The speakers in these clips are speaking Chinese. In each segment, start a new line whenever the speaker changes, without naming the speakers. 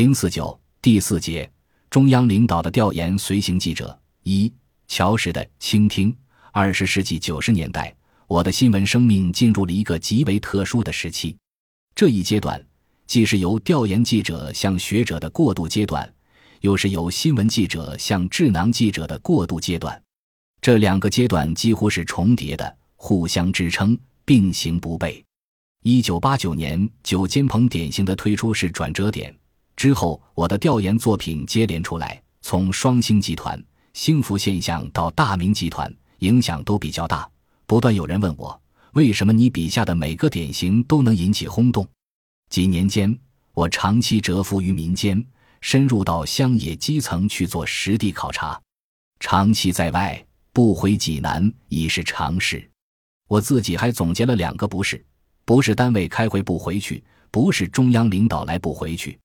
零四九第四节，中央领导的调研随行记者一乔石的倾听。二十世纪九十年代，我的新闻生命进入了一个极为特殊的时期。这一阶段，既是由调研记者向学者的过渡阶段，又是由新闻记者向智囊记者的过渡阶段。这两个阶段几乎是重叠的，互相支撑，并行不悖。一九八九年，九间棚典型的推出是转折点。之后，我的调研作品接连出来，从双星集团、幸福现象到大明集团，影响都比较大。不断有人问我，为什么你笔下的每个典型都能引起轰动？几年间，我长期蛰伏于民间，深入到乡野基层去做实地考察，长期在外不回济南已是常事。我自己还总结了两个不是：不是单位开会不回去，不是中央领导来不回去。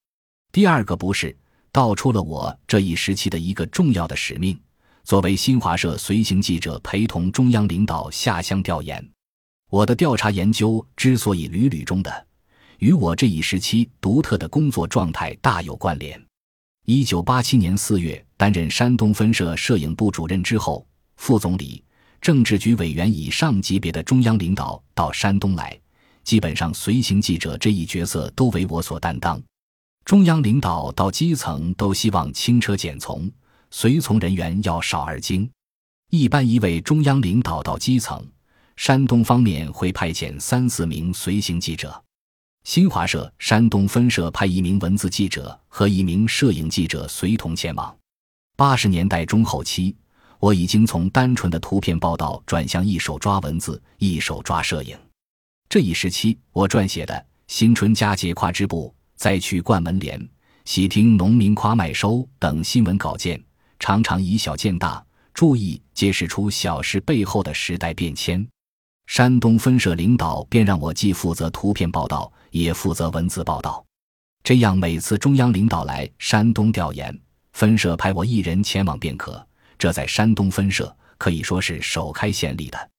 第二个不是道出了我这一时期的一个重要的使命。作为新华社随行记者，陪同中央领导下乡调研，我的调查研究之所以屡屡中的，与我这一时期独特的工作状态大有关联。一九八七年四月，担任山东分社摄影部主任之后，副总理、政治局委员以上级别的中央领导到山东来，基本上随行记者这一角色都为我所担当。中央领导到基层都希望轻车简从，随从人员要少而精。一般一位中央领导到基层，山东方面会派遣三四名随行记者。新华社山东分社派一名文字记者和一名摄影记者随同前往。八十年代中后期，我已经从单纯的图片报道转向一手抓文字、一手抓摄影。这一时期，我撰写的《新春佳节跨支部》。再去灌门帘，喜听农民夸麦收等新闻稿件，常常以小见大，注意揭示出小事背后的时代变迁。山东分社领导便让我既负责图片报道，也负责文字报道。这样每次中央领导来山东调研，分社派我一人前往便可。这在山东分社可以说是首开先例的。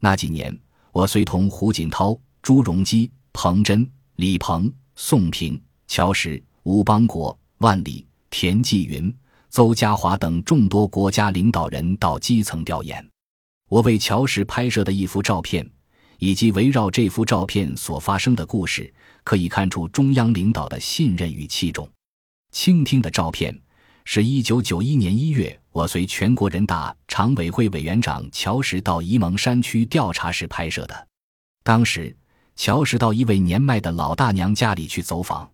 那几年，我随同胡锦涛、朱镕基、彭真、李鹏。宋平、乔石、吴邦国、万里、田纪云、邹家华等众多国家领导人到基层调研。我为乔石拍摄的一幅照片，以及围绕这幅照片所发生的故事，可以看出中央领导的信任与器重。倾听的照片是一九九一年一月，我随全国人大常委会委员长乔石到沂蒙山区调查时拍摄的。当时。乔石到一位年迈的老大娘家里去走访，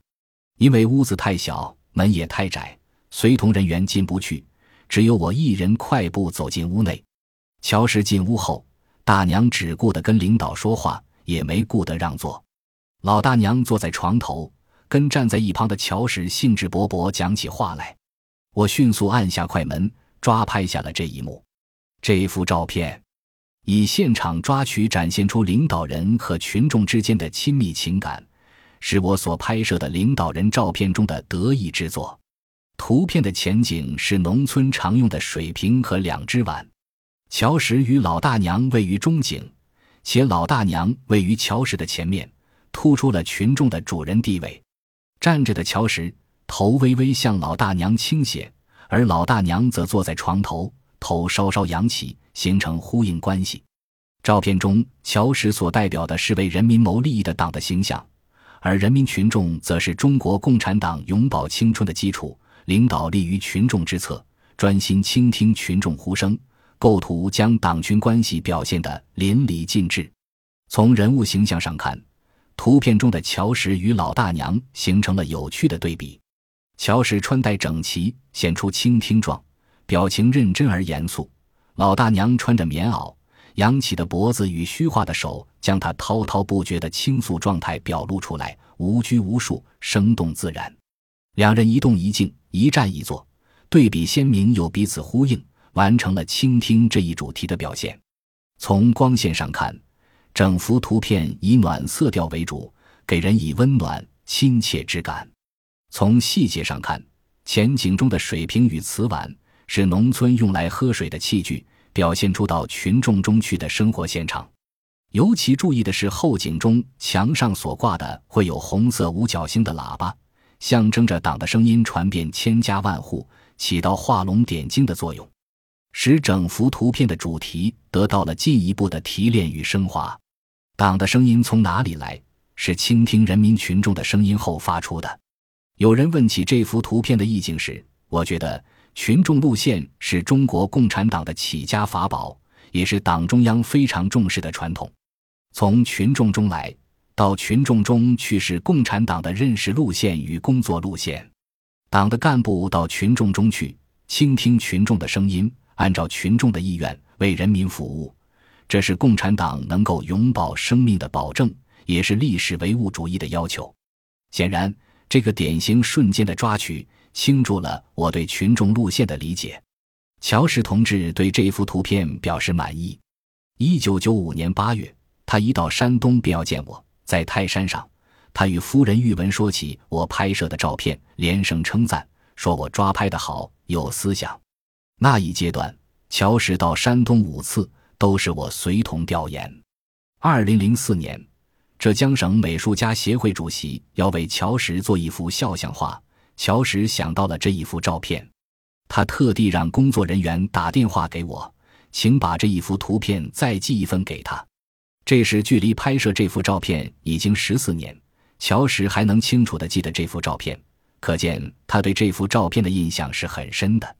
因为屋子太小，门也太窄，随同人员进不去，只有我一人快步走进屋内。乔石进屋后，大娘只顾得跟领导说话，也没顾得让座。老大娘坐在床头，跟站在一旁的乔石兴致勃勃讲起话来。我迅速按下快门，抓拍下了这一幕。这一幅照片。以现场抓取展现出领导人和群众之间的亲密情感，是我所拍摄的领导人照片中的得意之作。图片的前景是农村常用的水瓶和两只碗，乔石与老大娘位于中景，且老大娘位于乔石的前面，突出了群众的主人地位。站着的乔石头微微向老大娘倾斜，而老大娘则坐在床头，头稍稍扬起。形成呼应关系。照片中，乔石所代表的是为人民谋利益的党的形象，而人民群众则是中国共产党永葆青春的基础。领导立于群众之侧，专心倾听群众呼声，构图将党群关系表现得淋漓尽致。从人物形象上看，图片中的乔石与老大娘形成了有趣的对比。乔石穿戴整齐，显出倾听状，表情认真而严肃。老大娘穿着棉袄，扬起的脖子与虚化的手，将她滔滔不绝的倾诉状态表露出来，无拘无束，生动自然。两人一动一静，一站一坐，对比鲜明又彼此呼应，完成了倾听这一主题的表现。从光线上看，整幅图片以暖色调为主，给人以温暖亲切之感。从细节上看，前景中的水瓶与瓷碗。是农村用来喝水的器具，表现出到群众中去的生活现场。尤其注意的是后景中墙上所挂的会有红色五角星的喇叭，象征着党的声音传遍千家万户，起到画龙点睛的作用，使整幅图片的主题得到了进一步的提炼与升华。党的声音从哪里来？是倾听人民群众的声音后发出的。有人问起这幅图片的意境时，我觉得群众路线是中国共产党的起家法宝，也是党中央非常重视的传统。从群众中来到群众中去，是共产党的认识路线与工作路线。党的干部到群众中去，倾听群众的声音，按照群众的意愿为人民服务，这是共产党能够永葆生命的保证，也是历史唯物主义的要求。显然。这个典型瞬间的抓取，倾注了我对群众路线的理解。乔石同志对这幅图片表示满意。一九九五年八月，他一到山东便要见我，在泰山上，他与夫人玉文说起我拍摄的照片，连声称赞，说我抓拍的好，有思想。那一阶段，乔石到山东五次，都是我随同调研。二零零四年。浙江省美术家协会主席要为乔石做一幅肖像画，乔石想到了这一幅照片，他特地让工作人员打电话给我，请把这一幅图片再寄一份给他。这时距离拍摄这幅照片已经十四年，乔石还能清楚地记得这幅照片，可见他对这幅照片的印象是很深的。